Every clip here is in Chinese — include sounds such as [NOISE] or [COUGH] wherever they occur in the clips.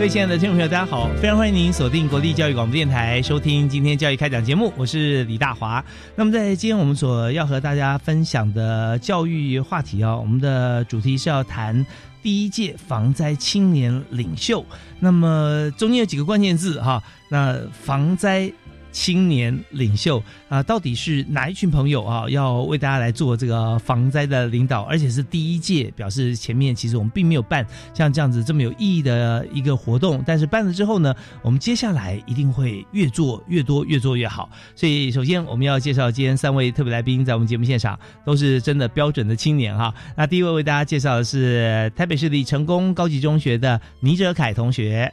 各位亲爱的听众朋友，大家好！非常欢迎您锁定国立教育广播电台，收听今天教育开讲节目，我是李大华。那么在今天我们所要和大家分享的教育话题啊，我们的主题是要谈第一届防灾青年领袖。那么中间有几个关键字哈，那防灾。青年领袖啊，到底是哪一群朋友啊？要为大家来做这个防灾的领导，而且是第一届，表示前面其实我们并没有办像这样子这么有意义的一个活动。但是办了之后呢，我们接下来一定会越做越多，越做越好。所以首先我们要介绍今天三位特别来宾，在我们节目现场都是真的标准的青年哈。那第一位为大家介绍的是台北市立成功高级中学的倪哲凯同学。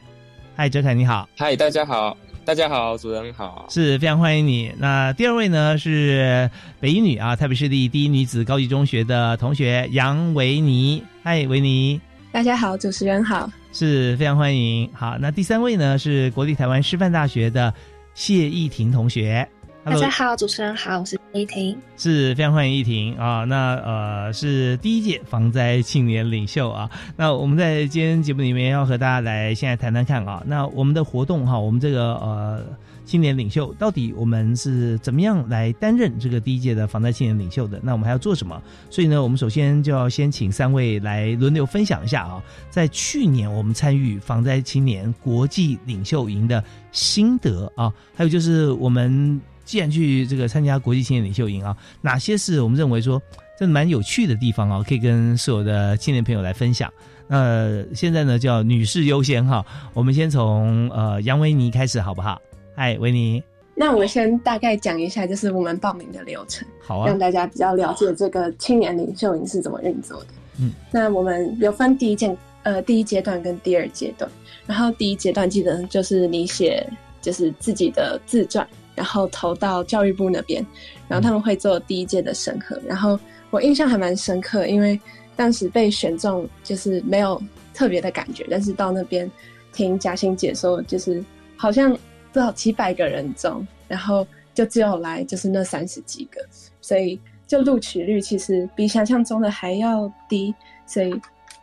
嗨，哲凯你好。嗨，大家好。大家好，主人好，是非常欢迎你。那第二位呢是北一女啊，台北市立第一女子高级中学的同学杨维尼。嗨，维尼，大家好，主持人好，是非常欢迎。好，那第三位呢是国立台湾师范大学的谢依婷同学。大家好，主持人好，我是依婷，是非常欢迎依婷啊。那呃是第一届防灾青年领袖啊。那我们在今天节目里面要和大家来现在谈谈看啊。那我们的活动哈，我们这个呃青年领袖到底我们是怎么样来担任这个第一届的防灾青年领袖的？那我们还要做什么？所以呢，我们首先就要先请三位来轮流分享一下啊，在去年我们参与防灾青年国际领袖营的心得啊，还有就是我们。既然去这个参加国际青年领袖营啊，哪些是我们认为说真的蛮有趣的地方啊？可以跟所有的青年朋友来分享。那现在呢，叫女士优先哈，我们先从呃杨维尼开始好不好？嗨，维尼。那我先大概讲一下，就是我们报名的流程，好啊，让大家比较了解这个青年领袖营是怎么运作的。嗯，那我们有分第一件呃第一阶段跟第二阶段，然后第一阶段记得就是你写就是自己的自传。然后投到教育部那边，然后他们会做第一届的审核。然后我印象还蛮深刻，因为当时被选中就是没有特别的感觉，但是到那边听嘉欣姐说，就是好像多少几百个人中，然后就只有来就是那三十几个，所以就录取率其实比想象中的还要低。所以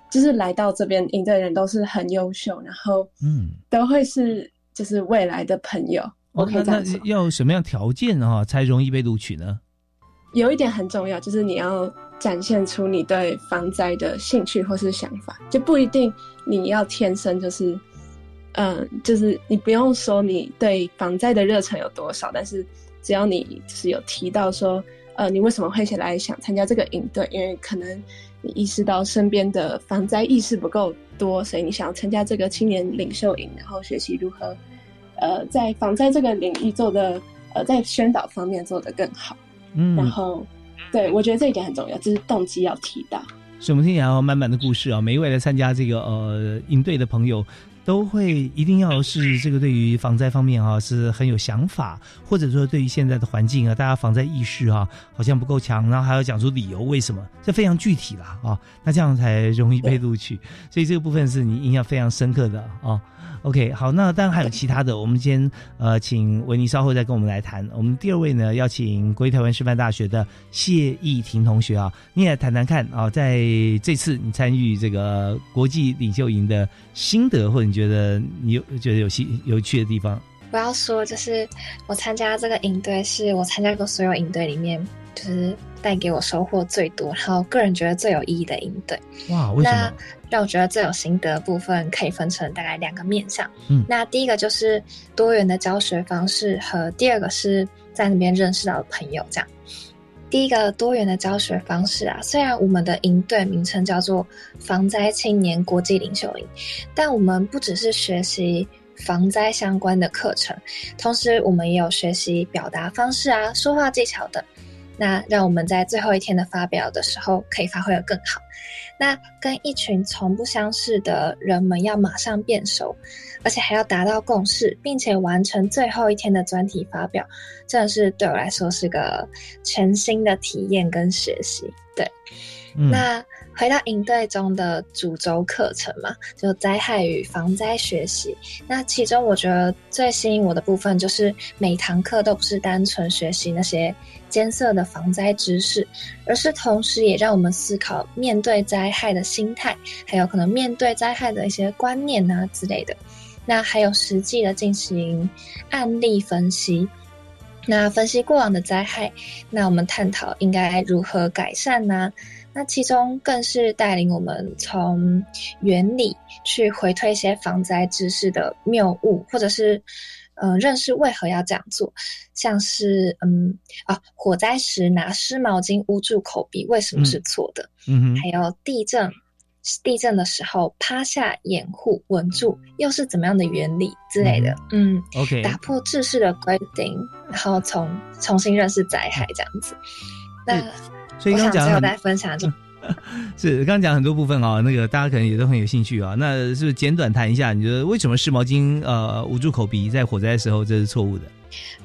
就是来到这边赢的人都是很优秀，然后嗯，都会是就是未来的朋友。那那要什么样条件啊才容易被录取呢？有一点很重要，就是你要展现出你对防灾的兴趣或是想法，就不一定你要天生就是，嗯，就是你不用说你对防灾的热忱有多少，但是只要你是有提到说，呃，你为什么会起来想参加这个营队？因为可能你意识到身边的防灾意识不够多，所以你想要参加这个青年领袖营，然后学习如何。呃，在防灾这个领域做的，呃，在宣导方面做的更好。嗯，然后，对我觉得这一点很重要，就是动机要提到。所以我们听起来满满的故事啊，每一位来参加这个呃营队的朋友。都会一定要是这个对于防灾方面啊是很有想法，或者说对于现在的环境啊，大家防灾意识啊好像不够强，然后还要讲出理由为什么，这非常具体啦啊，那这样才容易被录取。所以这个部分是你印象非常深刻的啊。OK，好，那当然还有其他的，我们先呃请维尼稍后再跟我们来谈。我们第二位呢，要请国立台湾师范大学的谢义婷同学啊，你也谈谈看啊，在这次你参与这个国际领袖营的心得或者你。觉得你有觉得有趣有趣的地方？我要说，就是我参加这个营队，是我参加过所有营队里面，就是带给我收获最多，然后个人觉得最有意义的营队。哇，为什么？让我觉得最有心得的部分可以分成大概两个面向。嗯，那第一个就是多元的教学方式，和第二个是在那边认识到的朋友。这样，第一个多元的教学方式啊，虽然我们的营队名称叫做防灾青年国际领袖营，但我们不只是学习。防灾相关的课程，同时我们也有学习表达方式啊、说话技巧等，那让我们在最后一天的发表的时候可以发挥的更好。那跟一群从不相识的人们要马上变熟，而且还要达到共识，并且完成最后一天的专题发表，真的是对我来说是个全新的体验跟学习。对，那。回到营队中的主轴课程嘛，就灾害与防灾学习。那其中我觉得最吸引我的部分，就是每堂课都不是单纯学习那些艰涩的防灾知识，而是同时也让我们思考面对灾害的心态，还有可能面对灾害的一些观念啊之类的。那还有实际的进行案例分析，那分析过往的灾害，那我们探讨应该如何改善呢？那其中更是带领我们从原理去回推一些防灾知识的谬误，或者是嗯认识为何要这样做，像是嗯啊火灾时拿湿毛巾捂住口鼻为什么是错的？嗯还有地震地震的时候趴下掩护稳住又是怎么样的原理之类的？嗯，OK，打破制式的规定，然后从重新认识灾害这样子。那所以刚刚讲有在分享，[LAUGHS] 是刚刚讲很多部分啊，那个大家可能也都很有兴趣啊。那是不是简短谈一下，你觉得为什么湿毛巾呃捂住口鼻在火灾的时候这是错误的？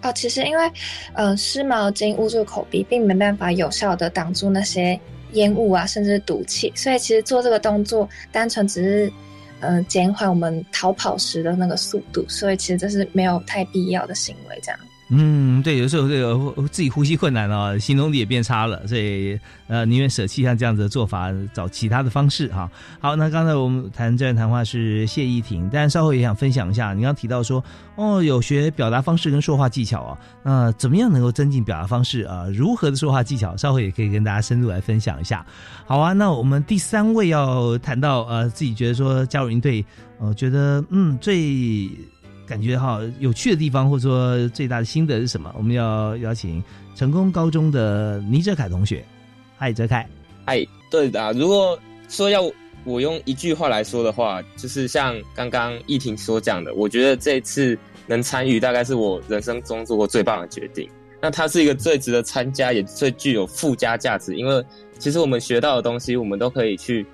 哦，其实因为呃湿毛巾捂住口鼻，并没办法有效的挡住那些烟雾啊，甚至毒气，所以其实做这个动作单纯只是嗯减缓我们逃跑时的那个速度，所以其实这是没有太必要的行为，这样。嗯，对，有时候这个自己呼吸困难啊，行动力也变差了，所以呃，宁愿舍弃像这样子的做法，找其他的方式哈。好，那刚才我们谈这段谈话是谢依婷，但稍后也想分享一下，你刚提到说哦，有学表达方式跟说话技巧啊，那怎么样能够增进表达方式啊？如何的说话技巧，稍后也可以跟大家深入来分享一下。好啊，那我们第三位要谈到呃，自己觉得说加入营队，呃，觉得嗯最。感觉哈有趣的地方，或者说最大的心得是什么？我们要邀请成功高中的倪哲凯同学。嗨，哲凯。嗨，对的。如果说要我用一句话来说的话，就是像刚刚易婷所讲的，我觉得这次能参与，大概是我人生中做过最棒的决定。那它是一个最值得参加，也最具有附加价值，因为其实我们学到的东西，我们都可以去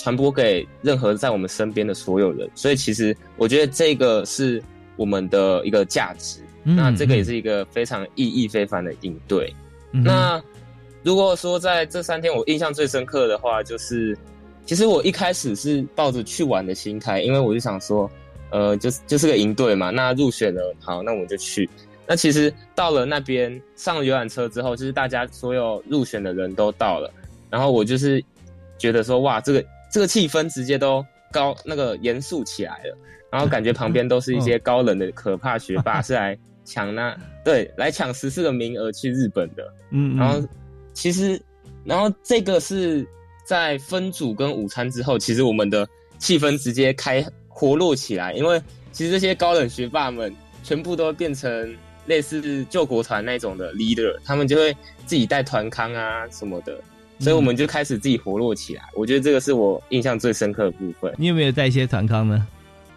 传播给任何在我们身边的所有人。所以，其实我觉得这个是。我们的一个价值，那这个也是一个非常意义非凡的应对。那如果说在这三天我印象最深刻的话，就是其实我一开始是抱着去玩的心态，因为我就想说，呃，就是就是个营队嘛，那入选了，好，那我们就去。那其实到了那边上了游览车之后，就是大家所有入选的人都到了，然后我就是觉得说，哇，这个这个气氛直接都高那个严肃起来了。然后感觉旁边都是一些高冷的可怕学霸，是来抢那 [LAUGHS] 对来抢十四个名额去日本的。嗯，然后其实，然后这个是在分组跟午餐之后，其实我们的气氛直接开活络起来，因为其实这些高冷学霸们全部都变成类似救国团那种的 leader，他们就会自己带团康啊什么的，所以我们就开始自己活络起来。我觉得这个是我印象最深刻的部分。你有没有带一些团康呢？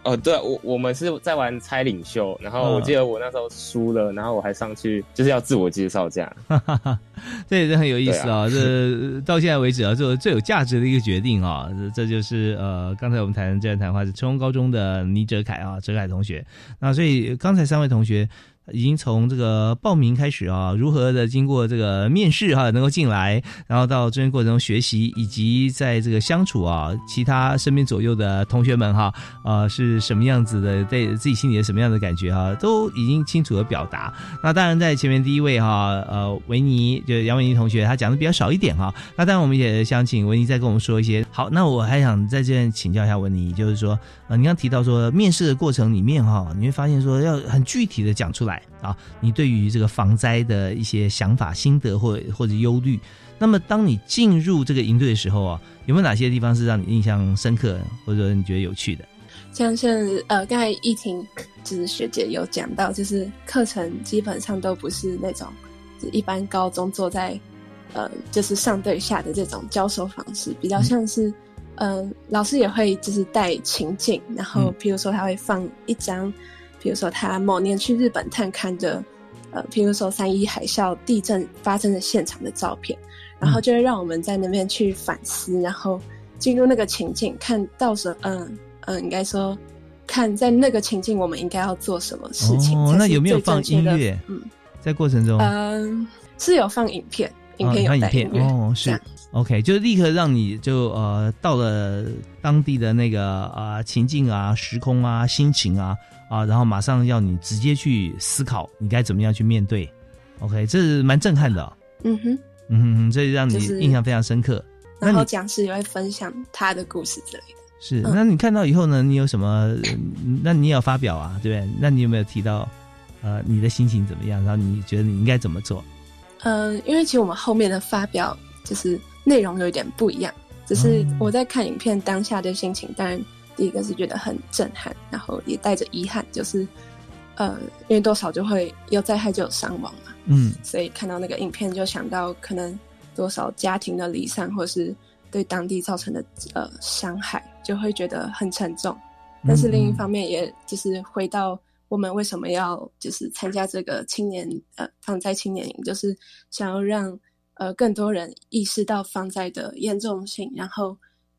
哦，对，我我们是在玩猜领袖，然后我记得我那时候输了，然后我还上去就是要自我介绍这样，[LAUGHS] 这也是很有意思啊。这到现在为止啊，做最有价值的一个决定啊，这就是呃，刚才我们谈这段谈话是成功高中的倪哲凯啊，哲凯同学。那所以刚才三位同学。已经从这个报名开始啊，如何的经过这个面试哈，能够进来，然后到中间过程中学习，以及在这个相处啊，其他身边左右的同学们哈，呃，是什么样子的，在自己心里的什么样的感觉哈，都已经清楚的表达。那当然在前面第一位哈，呃，维尼就杨维尼同学，他讲的比较少一点哈。那当然我们也想请维尼再跟我们说一些。好，那我还想在这边请教一下维尼，就是说，呃，你刚提到说面试的过程里面哈，你会发现说要很具体的讲出来。来啊，你对于这个防灾的一些想法、心得或或者忧虑。那么，当你进入这个营队的时候啊，有没有哪些地方是让你印象深刻，或者说你觉得有趣的？像是呃，刚才易婷就是学姐有讲到，就是课程基本上都不是那种一般高中坐在呃就是上对下的这种教授方式，比较像是嗯老师也会就是带情境，然后譬如说他会放一张，比如说他某年去日本探勘的呃，譬如说三一海啸地震发生的现场的照片，然后就会让我们在那边去反思，然后进入那个情境，看到时嗯。嗯，应该说，看在那个情境，我们应该要做什么事情？哦，那有没有放音乐？嗯，在过程中，嗯，是有放影片，影片有影片哦，是 OK，就立刻让你就呃到了当地的那个呃情境啊、时空啊、心情啊啊，然后马上要你直接去思考你该怎么样去面对。OK，这是蛮震撼的。嗯哼，嗯哼，这让你印象非常深刻。然后讲师也会分享他的故事之类的。是，那你看到以后呢？你有什么？[COUGHS] 那你也要发表啊，对不对？那你有没有提到，呃，你的心情怎么样？然后你觉得你应该怎么做？嗯，因为其实我们后面的发表就是内容有一点不一样，只是我在看影片当下的心情，当然第一个是觉得很震撼，然后也带着遗憾，就是呃，因为多少就会有灾害就有伤亡嘛，嗯，所以看到那个影片就想到可能多少家庭的离散，或是。对当地造成的呃伤害，就会觉得很沉重。但是另一方面，也就是回到我们为什么要就是参加这个青年呃防灾青年营，就是想要让呃更多人意识到防灾的严重性，然后，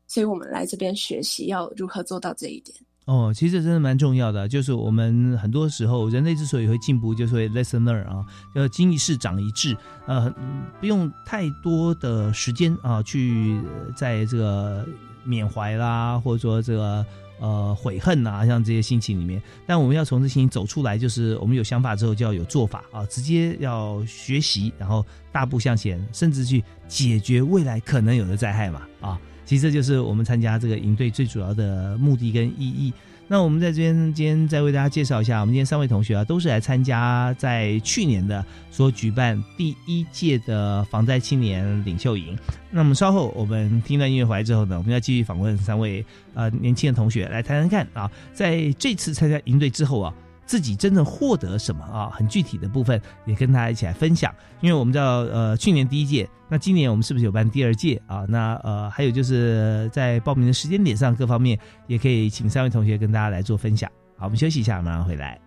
所以我们来这边学习要如何做到这一点。哦，其实真的蛮重要的，就是我们很多时候人类之所以会进步，就是会 listener 啊，要经一事长一智，呃，不用太多的时间啊，去在这个缅怀啦，或者说这个呃悔恨啊，像这些心情里面，但我们要从这心情走出来，就是我们有想法之后就要有做法啊，直接要学习，然后大步向前，甚至去解决未来可能有的灾害嘛，啊。其实这就是我们参加这个营队最主要的目的跟意义。那我们在这边今天再为大家介绍一下，我们今天三位同学啊，都是来参加在去年的所举办第一届的防灾青年领袖营。那么稍后我们听到音乐回来之后呢，我们要继续访问三位呃年轻的同学来谈谈看啊，在这次参加营队之后啊。自己真正获得什么啊？很具体的部分也跟大家一起来分享。因为我们知道，呃，去年第一届，那今年我们是不是有办第二届啊？那呃，还有就是在报名的时间点上，各方面也可以请三位同学跟大家来做分享。好，我们休息一下，马上回来。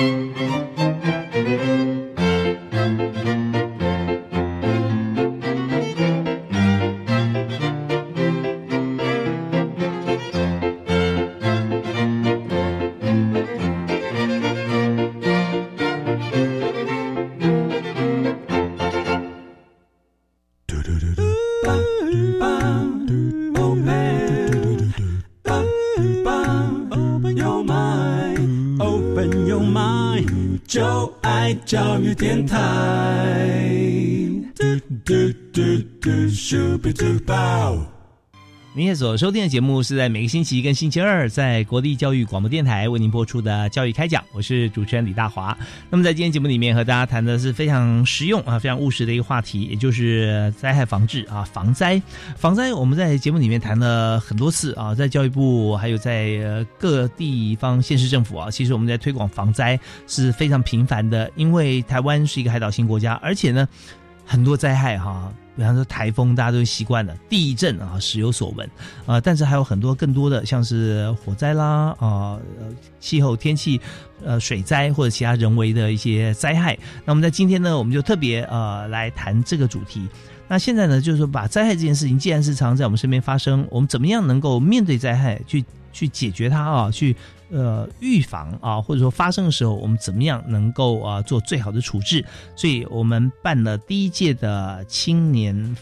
教所收听的节目是在每个星期一跟星期二在国立教育广播电台为您播出的教育开讲，我是主持人李大华。那么在今天节目里面和大家谈的是非常实用啊、非常务实的一个话题，也就是灾害防治啊、防灾。防灾我们在节目里面谈了很多次啊，在教育部还有在各地方县市政府啊，其实我们在推广防灾是非常频繁的，因为台湾是一个海岛型国家，而且呢，很多灾害哈。比方说台风，大家都习惯了；地震啊，时有所闻啊。但是还有很多更多的，像是火灾啦啊，气候天气，呃，水灾或者其他人为的一些灾害。那我们在今天呢，我们就特别呃来谈这个主题。那现在呢，就是说把灾害这件事情，既然是常在我们身边发生，我们怎么样能够面对灾害，去去解决它啊，去。呃，预防啊，或者说发生的时候，我们怎么样能够啊做最好的处置？所以我们办了第一届的青年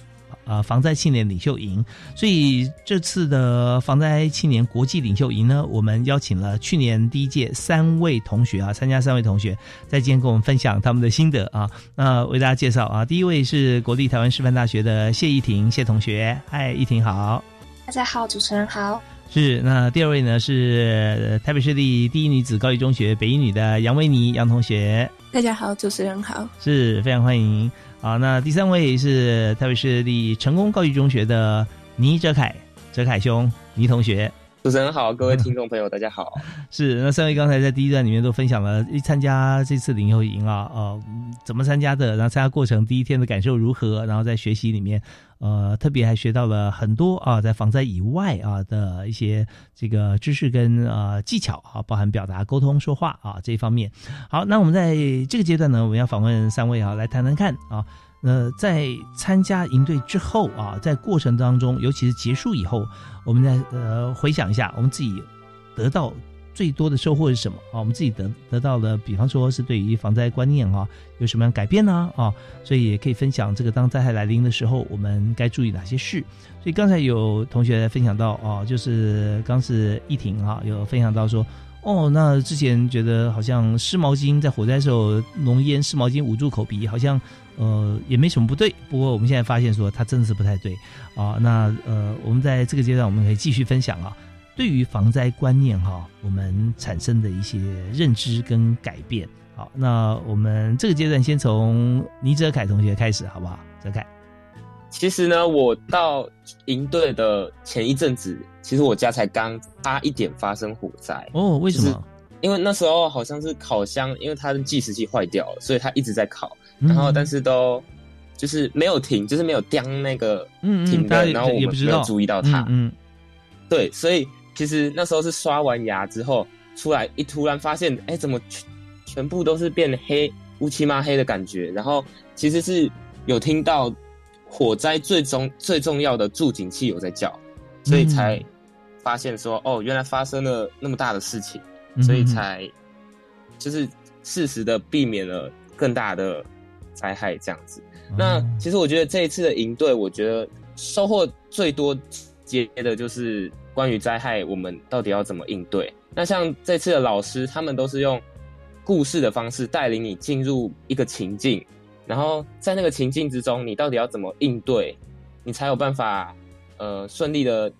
啊防灾青年领袖营。所以这次的防灾青年国际领袖营呢，我们邀请了去年第一届三位同学啊，参加三位同学在今天跟我们分享他们的心得啊。那为大家介绍啊，第一位是国立台湾师范大学的谢依婷谢同学，嗨，依婷好，大家好，主持人好。[LAUGHS] [LAUGHS] 是，那第二位呢是台北市立第一女子高级中学北一女的杨维妮杨同学。大家好，主持人好，是非常欢迎。好，那第三位是台北市立成功高级中学的倪哲凯哲凯兄倪同学。主持人好，各位听众朋友，大家好。[LAUGHS] 是，那三位刚才在第一段里面都分享了一参加这次领袖营啊，呃，怎么参加的，然后参加过程第一天的感受如何，然后在学习里面，呃，特别还学到了很多啊，在防灾以外啊的一些这个知识跟呃技巧啊，包含表达、沟通、说话啊这一方面。好，那我们在这个阶段呢，我们要访问三位啊，来谈谈看啊。呃，在参加营队之后啊，在过程当中，尤其是结束以后，我们再呃回想一下，我们自己得到最多的收获是什么啊？我们自己得得到的，比方说是对于防灾观念啊，有什么样改变呢？啊，所以也可以分享这个当灾害来临的时候，我们该注意哪些事。所以刚才有同学分享到啊，就是刚是一婷啊，有分享到说。哦，那之前觉得好像湿毛巾在火灾时候浓烟，湿毛巾捂住口鼻，好像呃也没什么不对。不过我们现在发现说它真的是不太对啊。那呃，我们在这个阶段我们可以继续分享啊，对于防灾观念哈，我们产生的一些认知跟改变。好，那我们这个阶段先从倪哲凯同学开始，好不好？哲凯。其实呢，我到营队的前一阵子，其实我家才刚差一点发生火灾哦。为什么？因为那时候好像是烤箱，因为它的计时器坏掉了，所以它一直在烤，然后但是都就是没有停，就是没有掉那个停的，然后我们没有注意到它。嗯，对，所以其实那时候是刷完牙之后出来，一突然发现，哎，怎么全全部都是变黑乌漆嘛黑的感觉？然后其实是有听到。火灾最终最重要的助警器有在叫，所以才发现说哦，原来发生了那么大的事情，所以才就是适时的避免了更大的灾害这样子。那其实我觉得这一次的营队，我觉得收获最多接的就是关于灾害，我们到底要怎么应对。那像这次的老师，他们都是用故事的方式带领你进入一个情境。然后在那个情境之中，你到底要怎么应对，你才有办法，呃，顺利的，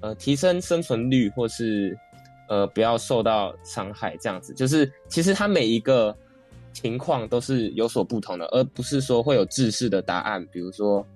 呃，提升生存率，或是，呃，不要受到伤害，这样子。就是其实它每一个情况都是有所不同的，而不是说会有制式的答案。比如说，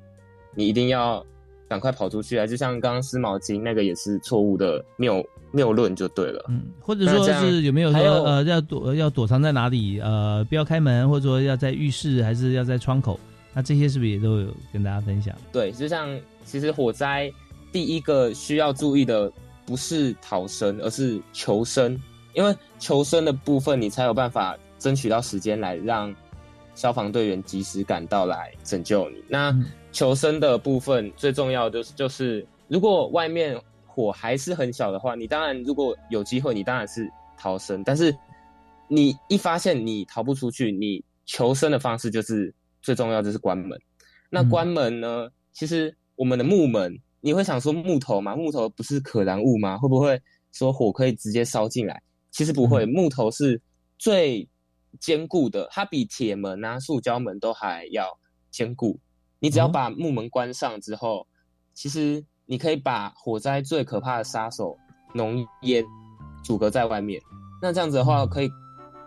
你一定要赶快跑出去啊，就像刚刚湿毛巾那个也是错误的，没有。谬论就对了，嗯，或者说是有没有说呃要躲要躲藏在哪里呃不要开门，或者说要在浴室还是要在窗口？那这些是不是也都有跟大家分享？对，就像其实火灾第一个需要注意的不是逃生，而是求生，因为求生的部分你才有办法争取到时间来让消防队员及时赶到来拯救你。那求生的部分最重要的就是如果外面。火还是很小的话，你当然如果有机会，你当然是逃生。但是你一发现你逃不出去，你求生的方式就是最重要就是关门。那关门呢？其实我们的木门，你会想说木头嘛？木头不是可燃物吗？会不会说火可以直接烧进来？其实不会，木头是最坚固的，它比铁门啊、塑胶门都还要坚固。你只要把木门关上之后，其实。你可以把火灾最可怕的杀手浓烟阻隔在外面，那这样子的话，可以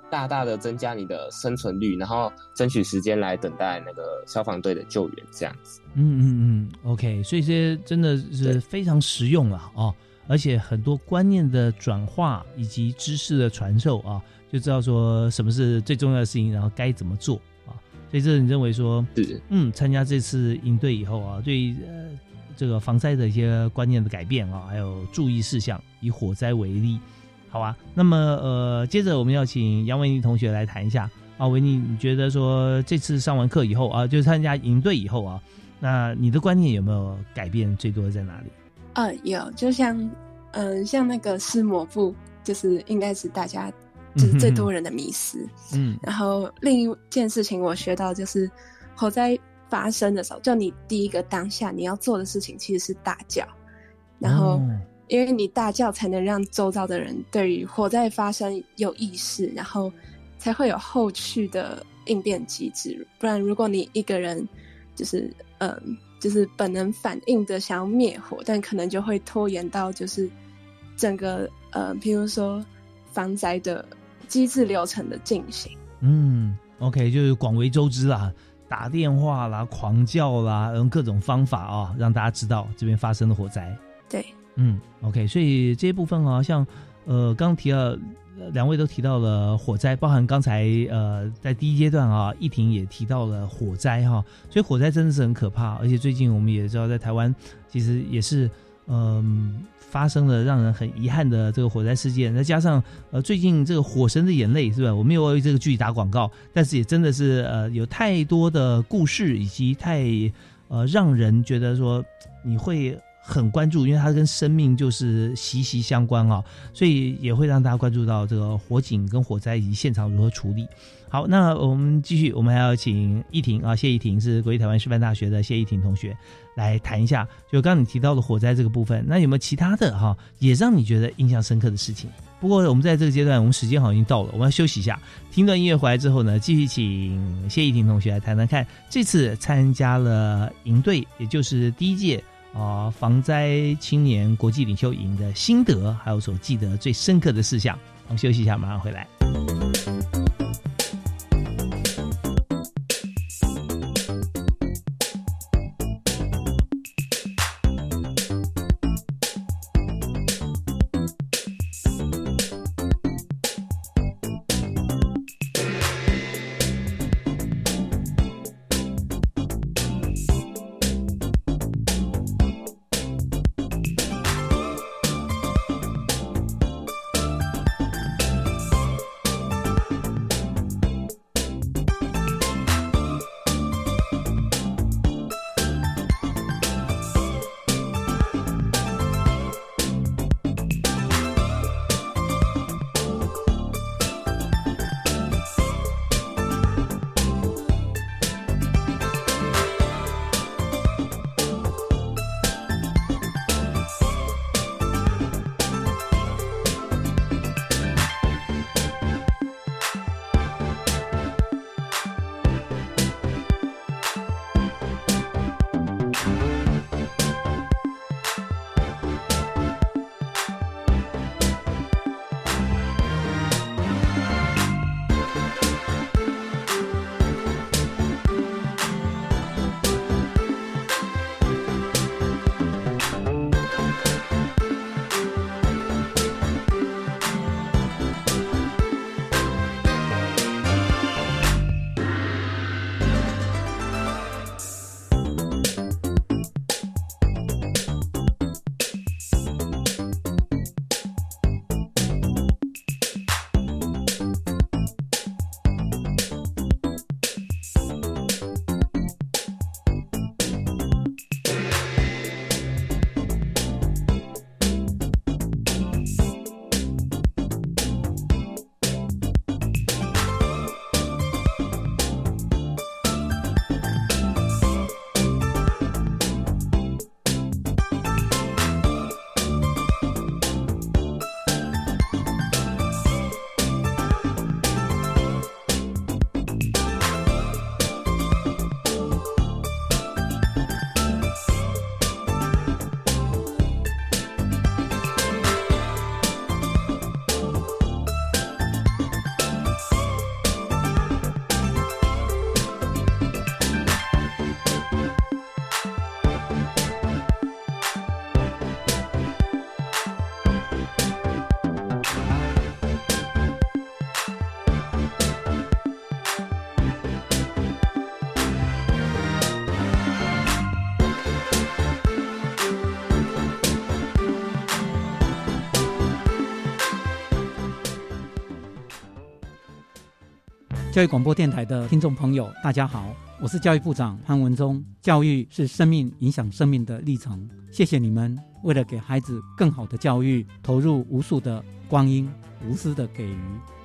大大的增加你的生存率，然后争取时间来等待那个消防队的救援。这样子，嗯嗯嗯，OK，所以这些真的是非常实用了哦，而且很多观念的转化以及知识的传授啊，就知道说什么是最重要的事情，然后该怎么做啊。所以这你认为说是。嗯，参加这次营队以后啊，对呃这个防灾的一些观念的改变啊，还有注意事项，以火灾为例，好啊。那么呃，接着我们要请杨维妮同学来谈一下啊，维尼，你觉得说这次上完课以后啊，就参加营队以后啊，那你的观念有没有改变？最多在哪里？呃，有，就像嗯，像那个湿抹布，就是应该是大家就是最多人的迷思。嗯，然后另一件事情我学到就是火灾。发生的时候，就你第一个当下你要做的事情其实是大叫，然后因为你大叫才能让周遭的人对于火灾发生有意识，然后才会有后续的应变机制。不然，如果你一个人就是嗯，就是本能反应的想要灭火，但可能就会拖延到就是整个呃，譬如说防灾的机制流程的进行。嗯，OK，就是广为周知啦。打电话啦，狂叫啦，用各种方法啊，让大家知道这边发生了火灾。对，嗯，OK，所以这一部分啊，像呃，刚提到两位都提到了火灾，包含刚才呃，在第一阶段啊，易婷也提到了火灾哈，所以火灾真的是很可怕，而且最近我们也知道，在台湾其实也是嗯。发生了让人很遗憾的这个火灾事件，再加上呃最近这个《火神的眼泪》是吧？我没有为这个剧打广告，但是也真的是呃有太多的故事，以及太呃让人觉得说你会很关注，因为它跟生命就是息息相关啊，所以也会让大家关注到这个火警跟火灾以及现场如何处理。好，那我们继续，我们还要请易婷啊，谢易婷是国立台湾师范大学的谢易婷同学来谈一下，就刚刚你提到的火灾这个部分，那有没有其他的哈，也让你觉得印象深刻的事情？不过我们在这个阶段，我们时间好像已经到了，我们要休息一下，听段音乐回来之后呢，继续请谢依婷同学来谈谈看，这次参加了营队，也就是第一届啊防灾青年国际领袖营的心得，还有所记得最深刻的事项。我们休息一下，马上回来。教育广播电台的听众朋友，大家好，我是教育部长潘文忠。教育是生命影响生命的历程，谢谢你们为了给孩子更好的教育，投入无数的光阴，无私的给予。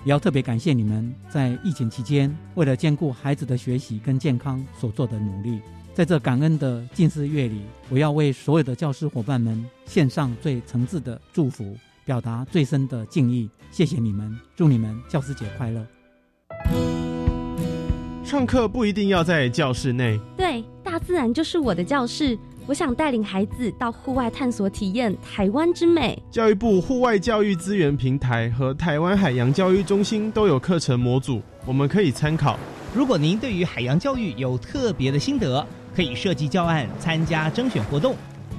也要特别感谢你们在疫情期间，为了兼顾孩子的学习跟健康所做的努力。在这感恩的近四月里，我要为所有的教师伙伴们献上最诚挚的祝福，表达最深的敬意。谢谢你们，祝你们教师节快乐。上课不一定要在教室内，对，大自然就是我的教室。我想带领孩子到户外探索，体验台湾之美。教育部户外教育资源平台和台湾海洋教育中心都有课程模组，我们可以参考。如果您对于海洋教育有特别的心得，可以设计教案参加征选活动。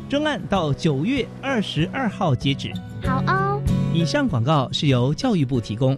征案到九月二十二号截止。好哦。以上广告是由教育部提供。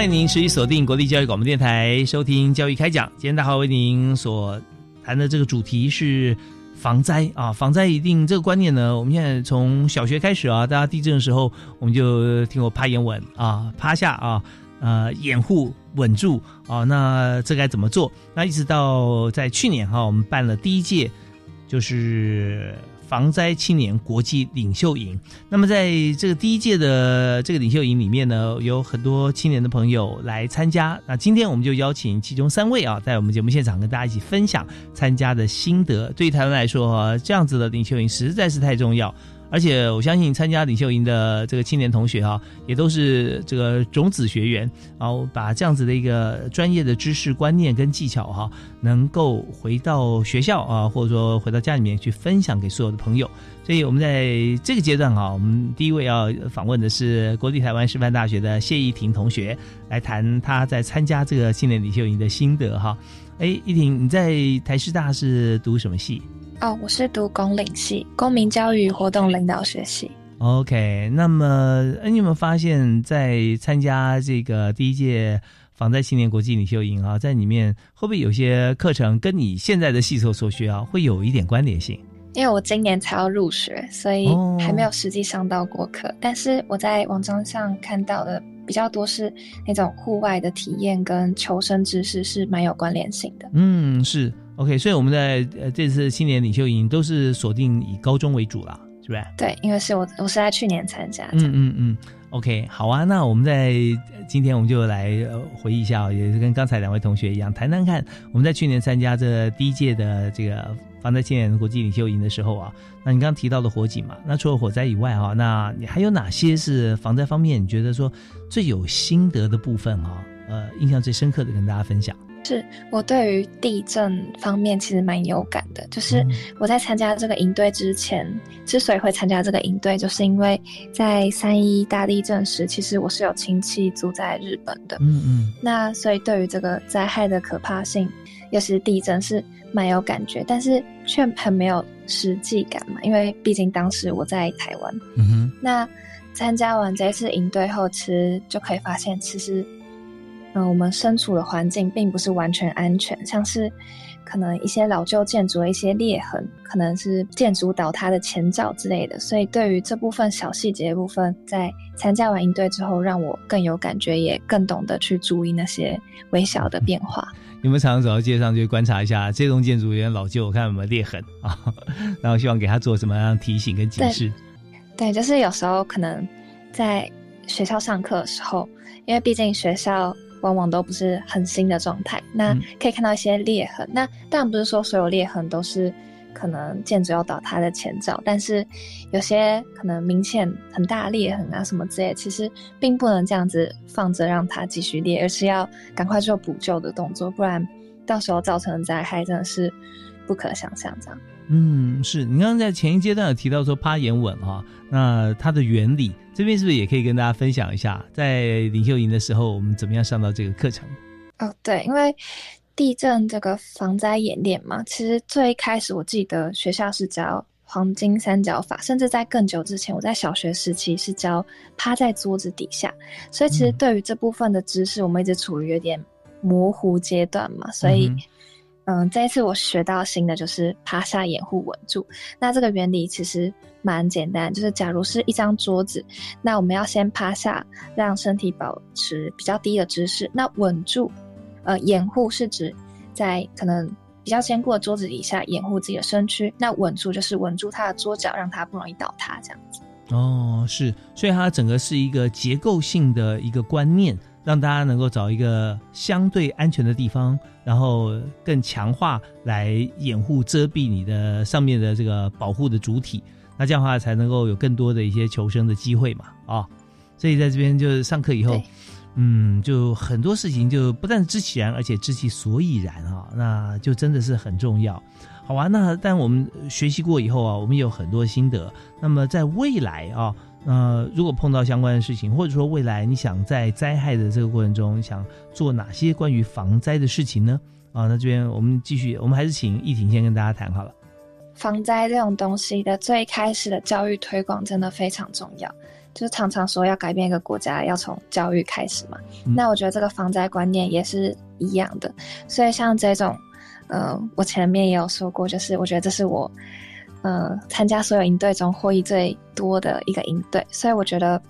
欢迎您持续锁定国立教育广播电台，收听教育开讲。今天大华为您所谈的这个主题是防灾啊，防灾一定这个观念呢，我们现在从小学开始啊，大家地震的时候，我们就听过趴眼稳啊，趴下啊，呃，掩护稳住啊，那这该怎么做？那一直到在去年哈，我们办了第一届，就是。防灾青年国际领袖营，那么在这个第一届的这个领袖营里面呢，有很多青年的朋友来参加。那今天我们就邀请其中三位啊，在我们节目现场跟大家一起分享参加的心得。对于台湾来说，这样子的领袖营实在是太重要。而且我相信参加领袖营的这个青年同学哈，也都是这个种子学员，然后把这样子的一个专业的知识观念跟技巧哈，能够回到学校啊，或者说回到家里面去分享给所有的朋友。所以我们在这个阶段啊，我们第一位要访问的是国立台湾师范大学的谢依婷同学，来谈他在参加这个青年领袖营的心得哈。哎，依婷，你在台师大是读什么系？哦，我是读公领系，公民教育活动领导学系。OK，那么你有没有发现，在参加这个第一届防灾青年国际领袖营啊，在里面会不会有些课程跟你现在的系所所需啊，会有一点关联性？因为我今年才要入学，所以还没有实际上到过课。但是我在网站上看到的比较多是那种户外的体验跟求生知识是蛮有关联性的。嗯，是。OK，所以我们在呃这次青年领袖营都是锁定以高中为主啦，是不是？对，因为是我我是在去年参加。嗯嗯嗯，OK，好啊，那我们在今天我们就来回忆一下，也是跟刚才两位同学一样，谈谈看我们在去年参加这第一届的这个防灾青年国际领袖营的时候啊，那你刚刚提到的火警嘛，那除了火灾以外啊，那你还有哪些是防灾方面你觉得说最有心得的部分啊？呃，印象最深刻的跟大家分享。是我对于地震方面其实蛮有感的，就是我在参加这个营队之前，之所以会参加这个营队，就是因为在三一大地震时，其实我是有亲戚住在日本的，嗯嗯，那所以对于这个灾害的可怕性，尤其是地震是蛮有感觉，但是却很没有实际感嘛，因为毕竟当时我在台湾，嗯哼，那参加完这次营队后，其实就可以发现，其实。嗯，我们身处的环境并不是完全安全，像是可能一些老旧建筑的一些裂痕，可能是建筑倒塌的前兆之类的。所以对于这部分小细节部分，在参加完营队之后，让我更有感觉，也更懂得去注意那些微小的变化。[LAUGHS] 你们常常走到街上去观察一下这栋建筑有点老旧，我看有没有裂痕啊？[LAUGHS] 然后希望给他做什么样提醒跟警示？对，就是有时候可能在学校上课的时候，因为毕竟学校往往都不是很新的状态，那可以看到一些裂痕。那当然不是说所有裂痕都是可能建筑要倒塌的前兆，但是有些可能明显很大裂痕啊什么之类，其实并不能这样子放着让它继续裂，而是要赶快做补救的动作，不然到时候造成的灾害真的是不可想象。这样。嗯，是你刚刚在前一阶段有提到说趴岩稳哈，那它的原理这边是不是也可以跟大家分享一下？在领袖营的时候，我们怎么样上到这个课程？哦，对，因为地震这个防灾演练嘛，其实最开始我记得学校是教黄金三角法，甚至在更久之前，我在小学时期是教趴在桌子底下，所以其实对于这部分的知识，我们一直处于有点模糊阶段嘛，所以。嗯，嗯这一次我学到新的就是趴下掩护稳住。那这个原理其实蛮简单，就是假如是一张桌子，那我们要先趴下，让身体保持比较低的姿势。那稳住，呃，掩护是指在可能比较坚固的桌子底下掩护自己的身躯。那稳住就是稳住他的桌脚，让他不容易倒塌，这样子。哦，是，所以它整个是一个结构性的一个观念。让大家能够找一个相对安全的地方，然后更强化来掩护遮蔽你的上面的这个保护的主体，那这样的话才能够有更多的一些求生的机会嘛啊！所以在这边就是上课以后，嗯，就很多事情就不但知其然，而且知其所以然啊，那就真的是很重要。好啊，那但我们学习过以后啊，我们有很多心得。那么在未来啊。那如果碰到相关的事情，或者说未来你想在灾害的这个过程中想做哪些关于防灾的事情呢？啊，那这边我们继续，我们还是请易婷先跟大家谈好了。防灾这种东西的最开始的教育推广真的非常重要，就是常常说要改变一个国家要从教育开始嘛。那我觉得这个防灾观念也是一样的，所以像这种，呃，我前面也有说过，就是我觉得这是我。呃，参加所有营队中获益最多的一个营队，所以我觉得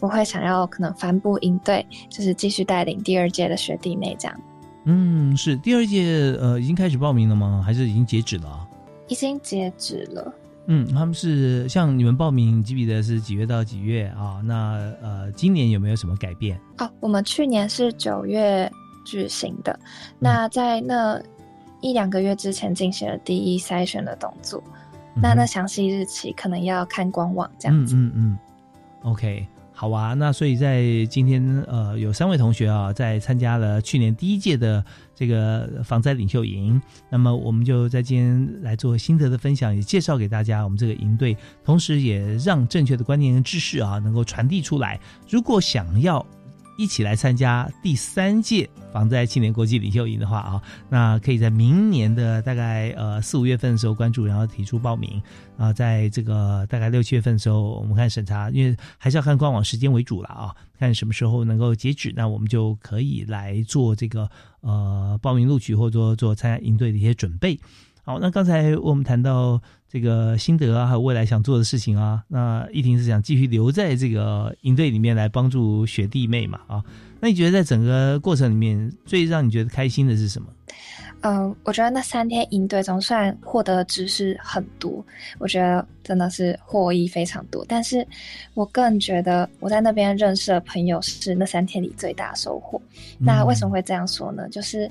我会想要可能帆布营队，就是继续带领第二届的学弟妹这样。嗯，是第二届呃已经开始报名了吗？还是已经截止了？已经截止了。嗯，他们是像你们报名记不记得是几月到几月啊？那呃，今年有没有什么改变？哦，我们去年是九月举行的，那在那一两个月之前进行了第一筛选的动作。那那详细日期可能要看官网这样子。嗯嗯嗯，OK，好啊。那所以在今天呃，有三位同学啊，在参加了去年第一届的这个防灾领袖营。那么我们就在今天来做心得的分享，也介绍给大家我们这个营队，同时也让正确的观念跟知识啊能够传递出来。如果想要。一起来参加第三届防灾青年国际领袖营的话啊，那可以在明年的大概呃四五月份的时候关注，然后提出报名啊，在这个大概六七月份的时候，我们看审查，因为还是要看官网时间为主了啊，看什么时候能够截止，那我们就可以来做这个呃报名录取或者说做参加营队的一些准备。好，那刚才我们谈到这个心得啊，还有未来想做的事情啊，那依婷是想继续留在这个营队里面来帮助学弟妹嘛啊？那你觉得在整个过程里面最让你觉得开心的是什么？嗯，我觉得那三天营队中虽然获得的知识很多，我觉得真的是获益非常多，但是我更觉得我在那边认识的朋友是那三天里最大收获。那为什么会这样说呢？就是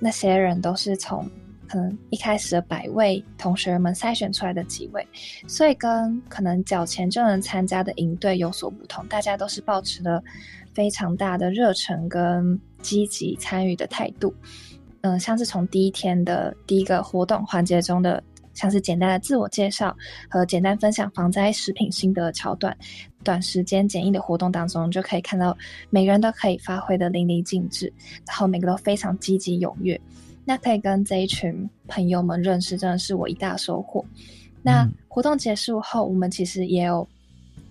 那些人都是从。可能一开始的百位同学们筛选出来的几位，所以跟可能缴钱就能参加的营队有所不同。大家都是保持了非常大的热忱跟积极参与的态度。嗯，像是从第一天的第一个活动环节中的，像是简单的自我介绍和简单分享防灾食品心得桥段，短时间简易的活动当中，就可以看到每个人都可以发挥的淋漓尽致，然后每个都非常积极踊跃。那可以跟这一群朋友们认识，真的是我一大收获。那活动结束后，我们其实也有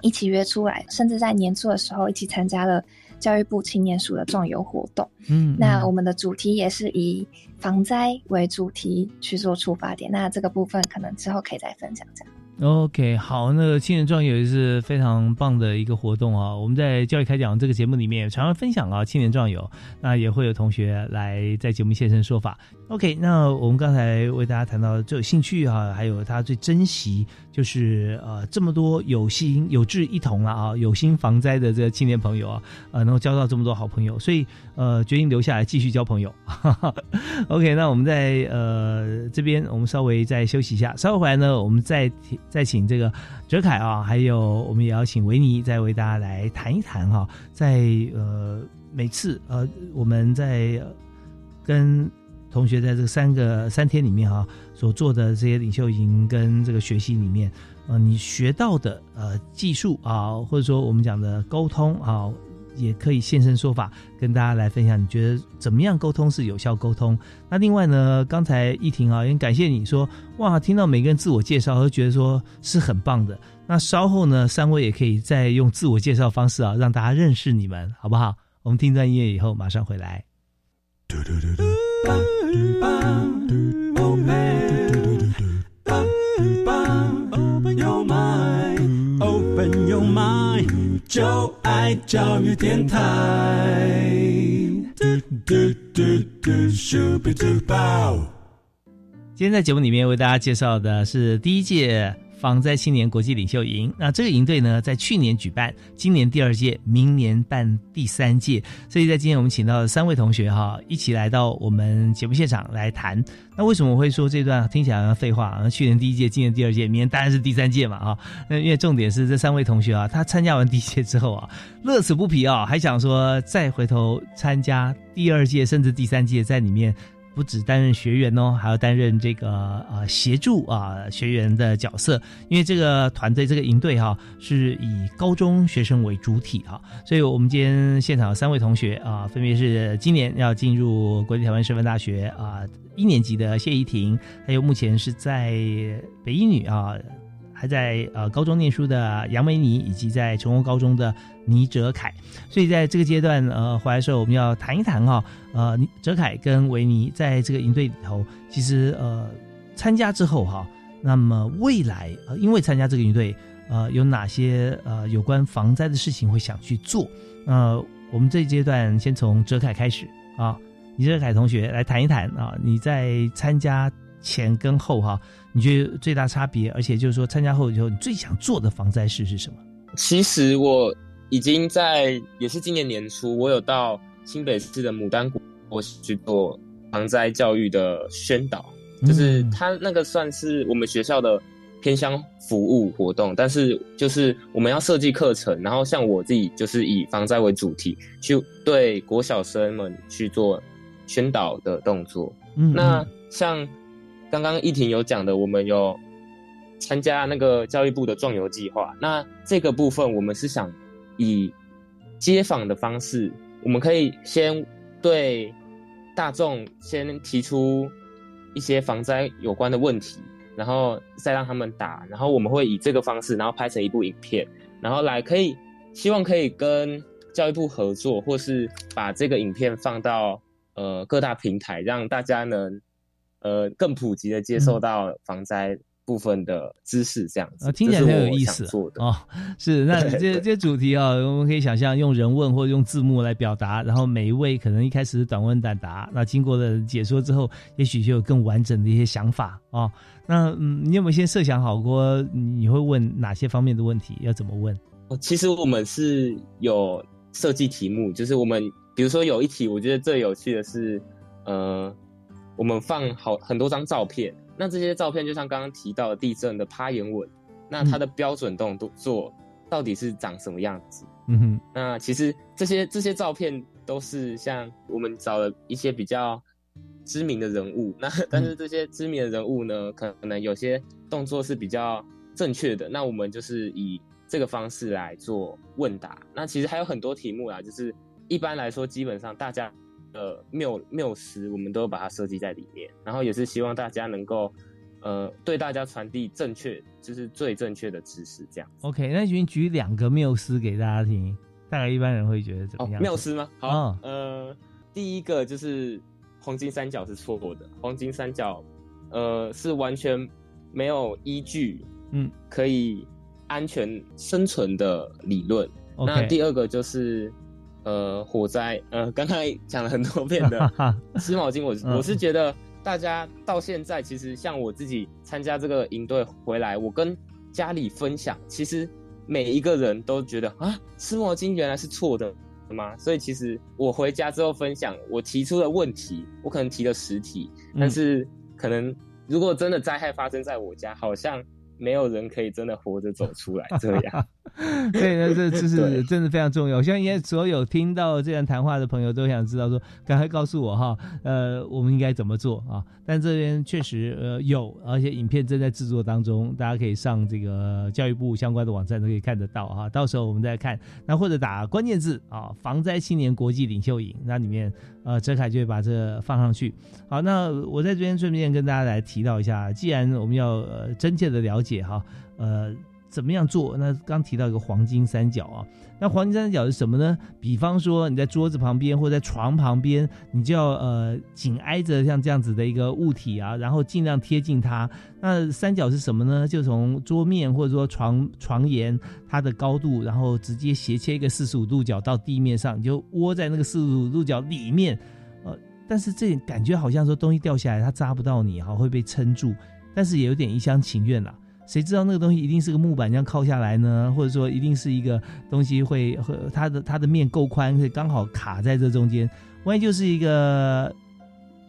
一起约出来，甚至在年初的时候一起参加了教育部青年署的壮游活动。嗯，那我们的主题也是以防灾为主题去做出发点。那这个部分可能之后可以再分享这样。OK，好，那个青年壮游也是非常棒的一个活动啊。我们在教育开讲这个节目里面常常分享啊青年壮游，那也会有同学来在节目现身说法。OK，那我们刚才为大家谈到最有兴趣啊，还有他最珍惜，就是呃这么多有心有志一同了啊，有心防灾的这个青年朋友啊，呃能够交到这么多好朋友，所以呃决定留下来继续交朋友。OK，那我们在呃这边我们稍微再休息一下，稍后回来呢，我们再再请这个哲凯啊，还有我们也要请维尼再为大家来谈一谈哈，在呃每次呃我们在跟同学在这三个三天里面啊所做的这些领袖营跟这个学习里面，呃，你学到的呃技术啊，或者说我们讲的沟通啊，也可以现身说法，跟大家来分享。你觉得怎么样沟通是有效沟通？那另外呢，刚才依婷啊，也感谢你说哇，听到每个人自我介绍，都觉得说是很棒的。那稍后呢，三位也可以再用自我介绍方式啊，让大家认识你们，好不好？我们听段音乐以后马上回来。Open 教育电台。今天在节目里面为大家介绍的是第一届。防灾青年国际领袖营，那这个营队呢，在去年举办，今年第二届，明年办第三届。所以在今天我们请到了三位同学哈，一起来到我们节目现场来谈。那为什么我会说这段听起来像废话？那去年第一届，今年第二届，明年当然是第三届嘛啊。那因为重点是这三位同学啊，他参加完第一届之后啊，乐此不疲啊，还想说再回头参加第二届，甚至第三届，在里面。不止担任学员哦，还要担任这个呃协助啊学员的角色。因为这个团队这个营队哈是以高中学生为主体哈，所以我们今天现场三位同学啊，分别是今年要进入国立台湾师范大学啊一年级的谢怡婷，还有目前是在北一女啊。还在呃高中念书的杨梅妮，以及在成功高中的倪哲凯，所以在这个阶段呃回来的时候，我们要谈一谈哈呃哲凯跟维尼在这个营队里头，其实呃参加之后哈，那么未来呃因为参加这个营队呃有哪些呃有关防灾的事情会想去做？呃我们这一阶段先从哲凯开始啊，倪哲凯同学来谈一谈啊，你在参加前跟后哈。你觉得最大差别，而且就是说参加后以后，你最想做的防灾事是什么？其实我已经在，也是今年年初，我有到新北市的牡丹国去做防灾教育的宣导，就是它那个算是我们学校的偏乡服务活动，但是就是我们要设计课程，然后像我自己就是以防灾为主题，去对国小生们去做宣导的动作。嗯，那像。刚刚易婷有讲的，我们有参加那个教育部的壮游计划。那这个部分，我们是想以街访的方式，我们可以先对大众先提出一些防灾有关的问题，然后再让他们打，然后我们会以这个方式，然后拍成一部影片，然后来可以希望可以跟教育部合作，或是把这个影片放到呃各大平台，让大家能。呃，更普及的接受到防灾部分的知识，这样子，听起来很有意思。哦，是那这这主题啊，我们可以想象用人问或者用字幕来表达，然后每一位可能一开始是短问短答，那经过了解说之后，也许就有更完整的一些想法啊。那嗯，你有没有先设想好过你会问哪些方面的问题？要怎么问？其实我们是有设计题目，就是我们比如说有一题，我觉得最有趣的是，呃。我们放好很多张照片，那这些照片就像刚刚提到的地震的趴眼稳，那它的标准动作到底是长什么样子？嗯哼，那其实这些这些照片都是像我们找了一些比较知名的人物，那 [LAUGHS] 但是这些知名的人物呢，可能有些动作是比较正确的，那我们就是以这个方式来做问答。那其实还有很多题目啊，就是一般来说，基本上大家。呃，缪缪斯，我们都把它设计在里面，然后也是希望大家能够，呃，对大家传递正确，就是最正确的知识，这样。OK，那请举两个缪斯给大家听，大概一般人会觉得怎么样？妙思吗？好，呃，第一个就是黄金三角是错的，黄金三角呃是完全没有依据，嗯，可以安全生存的理论。那第二个就是呃火灾，呃刚才讲了很多遍的湿毛巾，我我是觉得大家到现在其实像我自己参加这个营队回来，我跟家里分享，其实。每一个人都觉得啊，湿毛巾原来是错的吗？所以其实我回家之后分享我提出的问题，我可能提了十题，但是可能如果真的灾害发生在我家，好像。没有人可以真的活着走出来，这样。[LAUGHS] [LAUGHS] 对，那这 [LAUGHS] 这是真的非常重要。我相信，应该所有听到这样谈话的朋友都想知道，说赶快告诉我哈，呃，我们应该怎么做啊？但这边确实呃有，而且影片正在制作当中，大家可以上这个教育部相关的网站都可以看得到哈。到时候我们再看，那或者打关键字啊，防灾青年国际领袖营，那里面呃，哲凯就会把这放上去。好，那我在这边顺便跟大家来提到一下，既然我们要呃真切的了解。解哈，呃，怎么样做？那刚提到一个黄金三角啊，那黄金三角是什么呢？比方说你在桌子旁边或在床旁边，你就要呃紧挨着像这样子的一个物体啊，然后尽量贴近它。那三角是什么呢？就从桌面或者说床床沿它的高度，然后直接斜切一个四十五度角到地面上，你就窝在那个四十五度角里面。呃，但是这感觉好像说东西掉下来它扎不到你哈，会被撑住，但是也有点一厢情愿了。谁知道那个东西一定是个木板这样靠下来呢？或者说一定是一个东西会和它的它的面够宽，会刚好卡在这中间。万一就是一个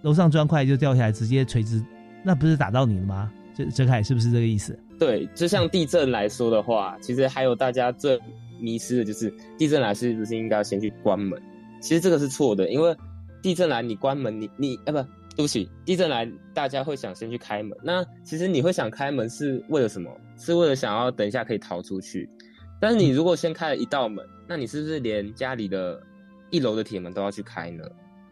楼上砖块就掉下来，直接垂直，那不是打到你了吗？这哲凯是不是这个意思？对，就像地震来说的话，其实还有大家最迷失的就是地震来是不是应该先去关门？其实这个是错的，因为地震来你关门，你你啊不。对不起，地震来，大家会想先去开门。那其实你会想开门是为了什么？是为了想要等一下可以逃出去。但是你如果先开了一道门，那你是不是连家里的一楼的铁门都要去开呢？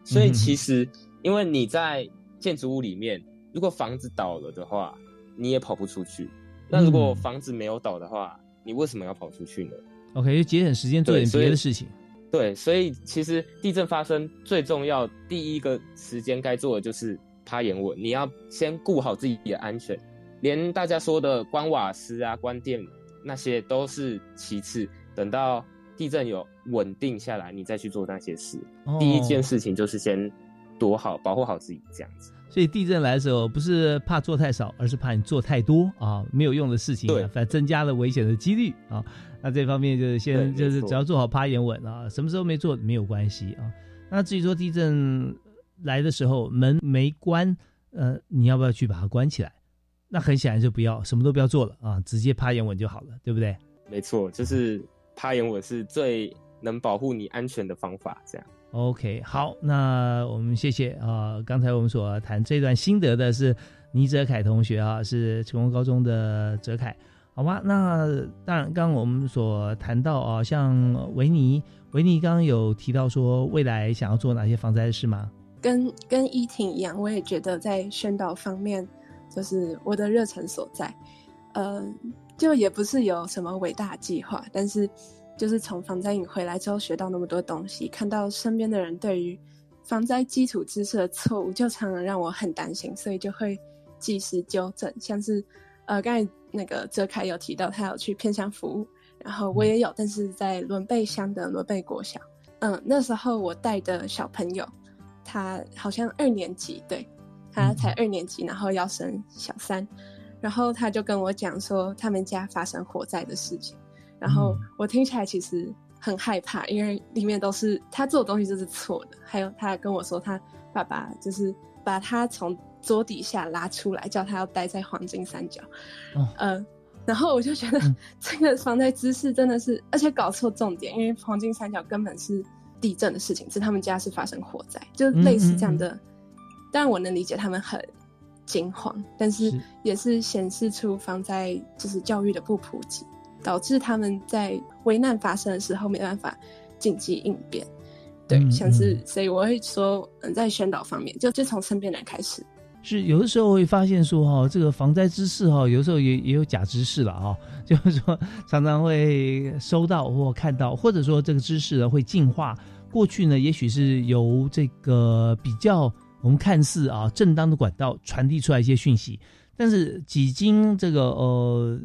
所以其实，因为你在建筑物里面，如果房子倒了的话，你也跑不出去。那如果房子没有倒的话，你为什么要跑出去呢？OK，就节省时间做点别的事情。对，所以其实地震发生最重要第一个时间该做的就是趴眼稳，你要先顾好自己的安全，连大家说的关瓦斯啊、关电那些都是其次，等到地震有稳定下来，你再去做那些事。第一件事情就是先躲好、保护好自己，这样子。所以地震来的时候，不是怕做太少，而是怕你做太多啊，没有用的事情，反增加了危险的几率啊。那这方面就是先就是只要做好趴眼稳啊，什么时候没做没有关系啊。那至于说地震来的时候门没关，呃，你要不要去把它关起来？那很显然就不要，什么都不要做了啊，直接趴眼稳就好了，对不对？没错，就是趴眼稳是最能保护你安全的方法。这样。OK，好，那我们谢谢啊。刚才我们所谈这段心得的是倪哲凯同学啊，是成功高中的哲凯。好吧，那当然，刚刚我们所谈到啊，像维尼，维尼刚刚有提到说未来想要做哪些防灾的事吗？跟跟依婷一样，我也觉得在宣导方面，就是我的热忱所在。呃，就也不是有什么伟大计划，但是就是从防灾营回来之后学到那么多东西，看到身边的人对于防灾基础知识的错误，就常常让我很担心，所以就会及时纠正，像是。呃，刚才那个泽凯有提到他有去偏乡服务，然后我也有，但是在伦贝乡的伦贝国小。嗯，那时候我带的小朋友，他好像二年级，对，他才二年级，然后要升小三，然后他就跟我讲说他们家发生火灾的事情，然后我听起来其实很害怕，因为里面都是他做的东西就是错的，还有他跟我说他爸爸就是把他从。桌底下拉出来，叫他要待在黄金三角。嗯，然后我就觉得 [LAUGHS] 这个防灾知识真的是，而且搞错重点，因为黄金三角根本是地震的事情，是他们家是发生火灾，就类似这样的。当然我能理解他们很惊慌，但是也是显示出防灾就是教育的不普及，导致他们在危难发生的时候没办法紧急应变。对，像是所以我会说，嗯，在宣导方面，就就从身边人开始。是有的时候会发现说哈，这个防灾知识哈，有时候也也有假知识了哈，[LAUGHS] 就是说常常会收到或看到，或者说这个知识呢会进化。过去呢，也许是由这个比较我们看似啊正当的管道传递出来一些讯息，但是几经这个呃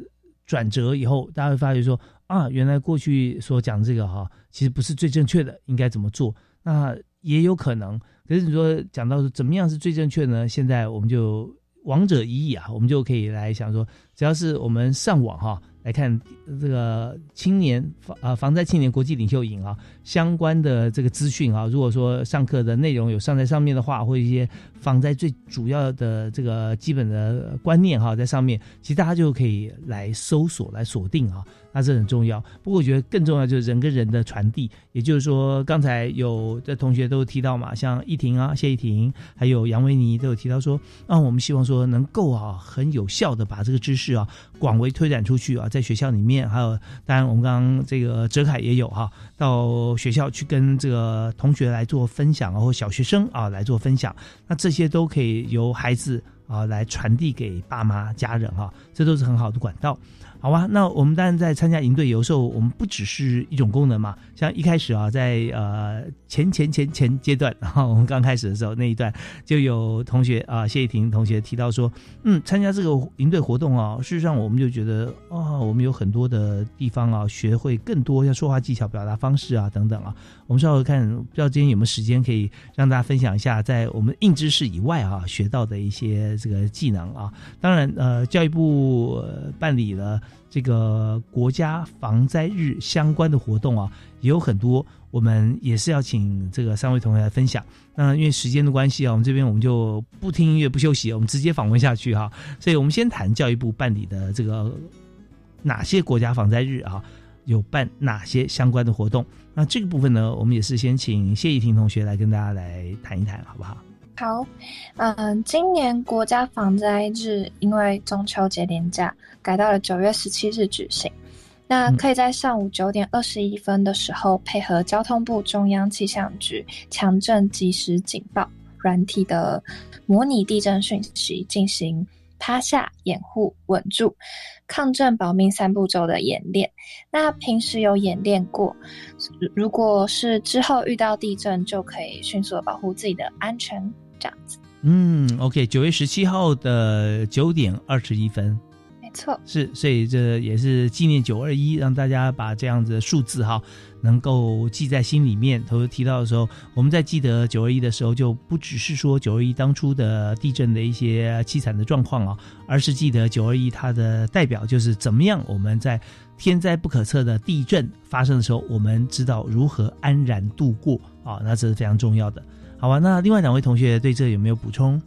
转折以后，大家会发觉说啊，原来过去所讲这个哈，其实不是最正确的，应该怎么做？那也有可能。可是你说讲到怎么样是最正确呢？现在我们就王者一役啊，我们就可以来想说，只要是我们上网哈来看这个青年防啊防灾青年国际领袖营啊相关的这个资讯啊，如果说上课的内容有上在上面的话，或一些防灾最主要的这个基本的观念哈在上面，其实大家就可以来搜索来锁定啊。那是很重要，不过我觉得更重要就是人跟人的传递，也就是说，刚才有的同学都提到嘛，像易婷啊、谢依婷，还有杨维尼都有提到说，啊，我们希望说能够啊很有效的把这个知识啊广为推展出去啊，在学校里面，还有当然我们刚刚这个哲凯也有哈，到学校去跟这个同学来做分享，然后小学生啊来做分享，那这些都可以由孩子啊来传递给爸妈家人哈，这都是很好的管道。好吧，那我们当然在参加营队，有时候我们不只是一种功能嘛。像一开始啊，在呃前前前前阶段，然后我们刚开始的时候那一段，就有同学啊，谢依婷同学提到说，嗯，参加这个营队活动啊，事实上我们就觉得啊，我们有很多的地方啊，学会更多像说话技巧、表达方式啊等等啊。我们稍后看，不知道今天有没有时间可以让大家分享一下，在我们硬知识以外啊，学到的一些这个技能啊。当然，呃，教育部呃办理了。这个国家防灾日相关的活动啊，也有很多，我们也是要请这个三位同学来分享。那因为时间的关系啊，我们这边我们就不听音乐不休息，我们直接访问下去哈。所以我们先谈教育部办理的这个哪些国家防灾日啊，有办哪些相关的活动。那这个部分呢，我们也是先请谢依婷同学来跟大家来谈一谈，好不好？好，嗯，今年国家防灾日因为中秋节连假改到了九月十七日举行。那可以在上午九点二十一分的时候，配合交通部中央气象局强震即时警报软体的模拟地震讯息，进行趴下、掩护、稳住、抗震保命三步骤的演练。那平时有演练过，如果是之后遇到地震，就可以迅速的保护自己的安全。这样子，嗯，OK，九月十七号的九点二十一分，没错，是，所以这也是纪念九二一，让大家把这样子的数字哈，能够记在心里面。头提到的时候，我们在记得九二一的时候，就不只是说九二一当初的地震的一些凄惨的状况啊，而是记得九二一它的代表就是怎么样，我们在天灾不可测的地震发生的时候，我们知道如何安然度过啊，那这是非常重要的。好啊，那另外两位同学对这有没有补充？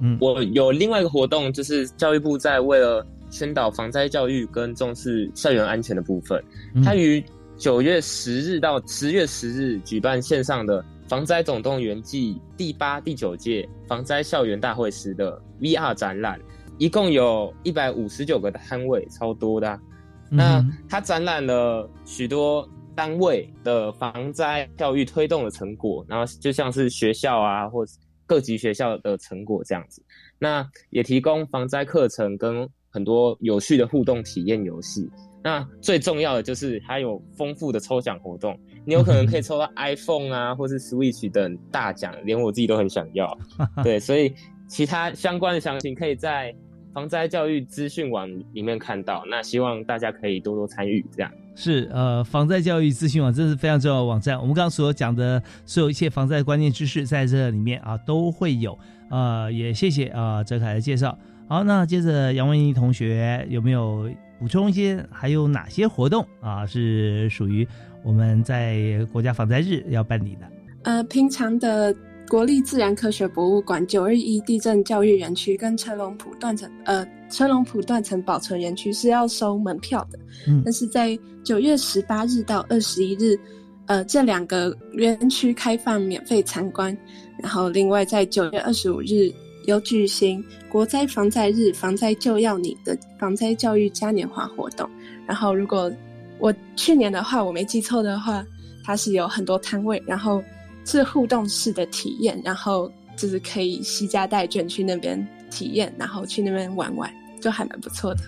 嗯，我有另外一个活动，就是教育部在为了宣导防灾教育跟重视校园安全的部分，它于九月十日到十月十日举办线上的“防灾总动员暨第八、第九届防灾校园大会时的 VR 展览，一共有一百五十九个摊位，超多的。那它展览了许多。单位的防灾教育推动的成果，然后就像是学校啊，或各级学校的成果这样子。那也提供防灾课程跟很多有趣的互动体验游戏。那最重要的就是还有丰富的抽奖活动，你有可能可以抽到 [LAUGHS] iPhone 啊，或是 Switch 等大奖，连我自己都很想要。对，所以其他相关的详情可以在防灾教育资讯网里面看到。那希望大家可以多多参与，这样。是呃，防灾教育资讯网这是非常重要的网站。我们刚刚所讲的所有一切防灾关键知识，在这里面啊都会有。呃，也谢谢啊泽凯的介绍。好，那接着杨文怡同学有没有补充一些？还有哪些活动啊是属于我们在国家防灾日要办理的？呃，平常的。国立自然科学博物馆九二一地震教育园区跟车龙埔断层呃车龙埔断层保存园区是要收门票的，嗯，但是在九月十八日到二十一日，呃，这两个园区开放免费参观。然后另外在九月二十五日有举行国灾防灾日防灾就要你的防灾教育嘉年华活动。然后如果我去年的话我没记错的话，它是有很多摊位，然后。是互动式的体验，然后就是可以惜家带眷去那边体验，然后去那边玩玩，就还蛮不错的。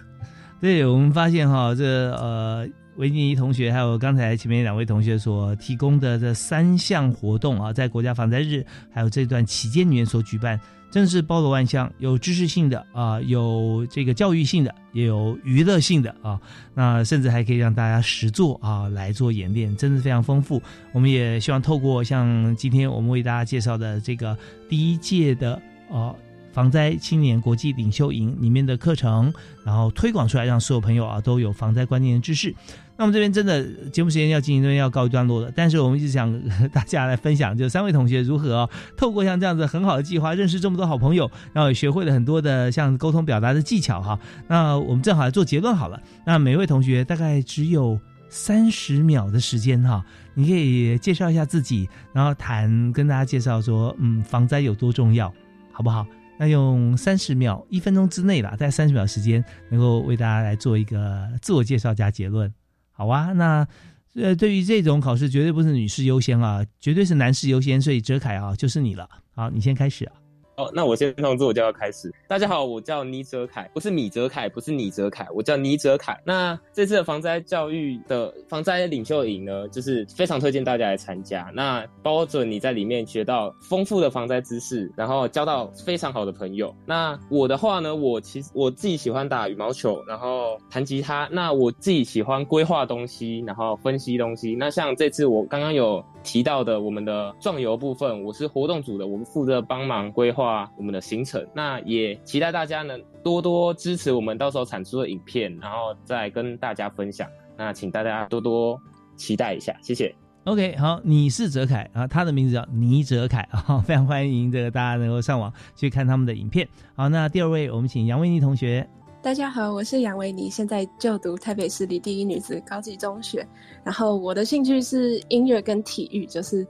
对，我们发现哈，这呃，维尼同学还有刚才前面两位同学所提供的这三项活动啊，在国家防灾日还有这段期间里面所举办。真是包罗万象，有知识性的啊，有这个教育性的，也有娱乐性的啊，那甚至还可以让大家实做啊来做演练，真的非常丰富。我们也希望透过像今天我们为大家介绍的这个第一届的啊防灾青年国际领袖营里面的课程，然后推广出来，让所有朋友啊都有防灾观念的知识。那我们这边真的节目时间要进行，这边要告一段落了。但是我们一直想大家来分享，就三位同学如何透过像这样子很好的计划，认识这么多好朋友，然后也学会了很多的像沟通表达的技巧哈。那我们正好来做结论好了。那每位同学大概只有三十秒的时间哈，你可以介绍一下自己，然后谈跟大家介绍说，嗯，防灾有多重要，好不好？那用三十秒、一分钟之内吧，在三十秒时间，能够为大家来做一个自我介绍加结论。好啊，那呃，对于这种考试，绝对不是女士优先啊，绝对是男士优先。所以哲凯啊，就是你了。好，你先开始。哦，那我先从自我介绍开始。大家好，我叫倪哲凯，不是米哲凯，不是你哲凯，我叫倪哲凯。那这次的防灾教育的防灾领袖营呢，就是非常推荐大家来参加。那包准你在里面学到丰富的防灾知识，然后交到非常好的朋友。那我的话呢，我其实我自己喜欢打羽毛球，然后弹吉他。那我自己喜欢规划东西，然后分析东西。那像这次我刚刚有提到的，我们的壮游部分，我是活动组的，我们负责帮忙规划。我们的行程，那也期待大家能多多支持我们到时候产出的影片，然后再跟大家分享。那请大家多多期待一下，谢谢。OK，好，你是泽凯啊，他的名字叫倪泽凯啊，非常欢迎这个大家能够上网去看他们的影片。好，那第二位我们请杨维妮同学。大家好，我是杨维妮，现在就读台北市立第一女子高级中学，然后我的兴趣是音乐跟体育，就是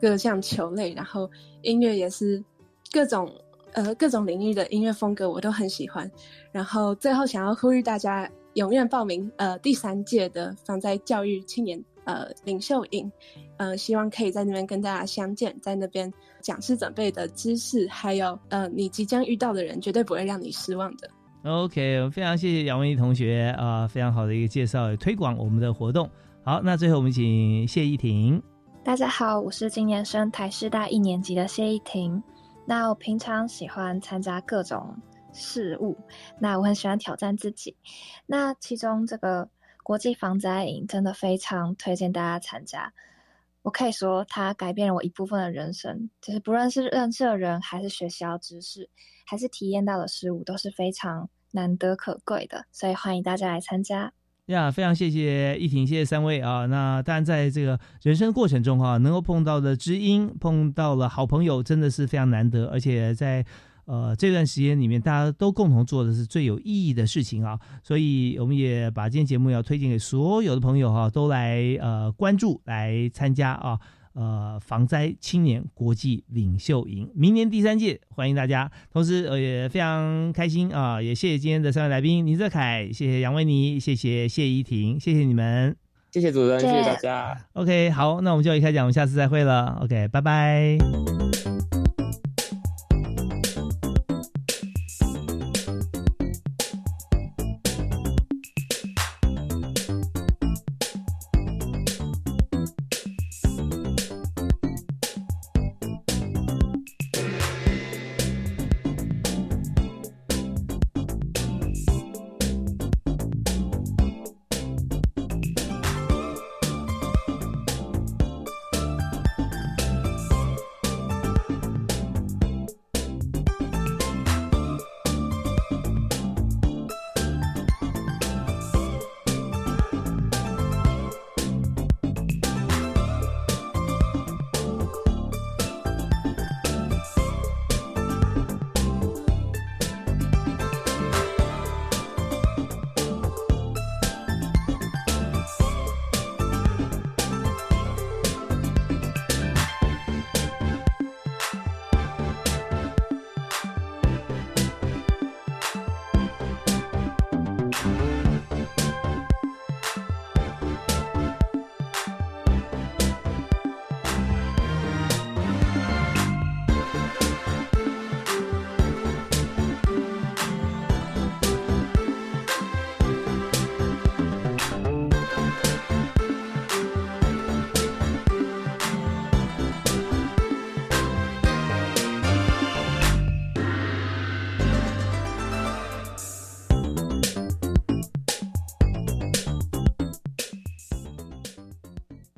各项球类，然后音乐也是。各种呃各种领域的音乐风格我都很喜欢，然后最后想要呼吁大家踊跃报名呃第三届的防灾教育青年呃领袖营，呃希望可以在那边跟大家相见，在那边讲师准备的知识，还有呃你即将遇到的人，绝对不会让你失望的。OK，非常谢谢杨文怡同学啊，非常好的一个介绍推广我们的活动。好，那最后我们请谢依婷。大家好，我是今年升台师大一年级的谢依婷。那我平常喜欢参加各种事物，那我很喜欢挑战自己。那其中这个国际防灾营真的非常推荐大家参加。我可以说，它改变了我一部分的人生，就是不论是认识的人，还是学习到知识，还是体验到的事物，都是非常难得可贵的。所以欢迎大家来参加。呀，非常谢谢一婷，谢谢三位啊。那当然，在这个人生过程中哈，能够碰到的知音，碰到了好朋友，真的是非常难得。而且在呃这段时间里面，大家都共同做的是最有意义的事情啊。所以我们也把今天节目要推荐给所有的朋友哈，都来呃关注，来参加啊。呃，防灾青年国际领袖营，明年第三届，欢迎大家。同时，呃，也非常开心啊，也谢谢今天的三位来宾，倪泽凯，谢谢杨维尼，谢谢谢依婷，谢谢你们，谢谢主持人，谢谢大家。OK，好，那我们就一开讲，我们下次再会了。OK，拜拜。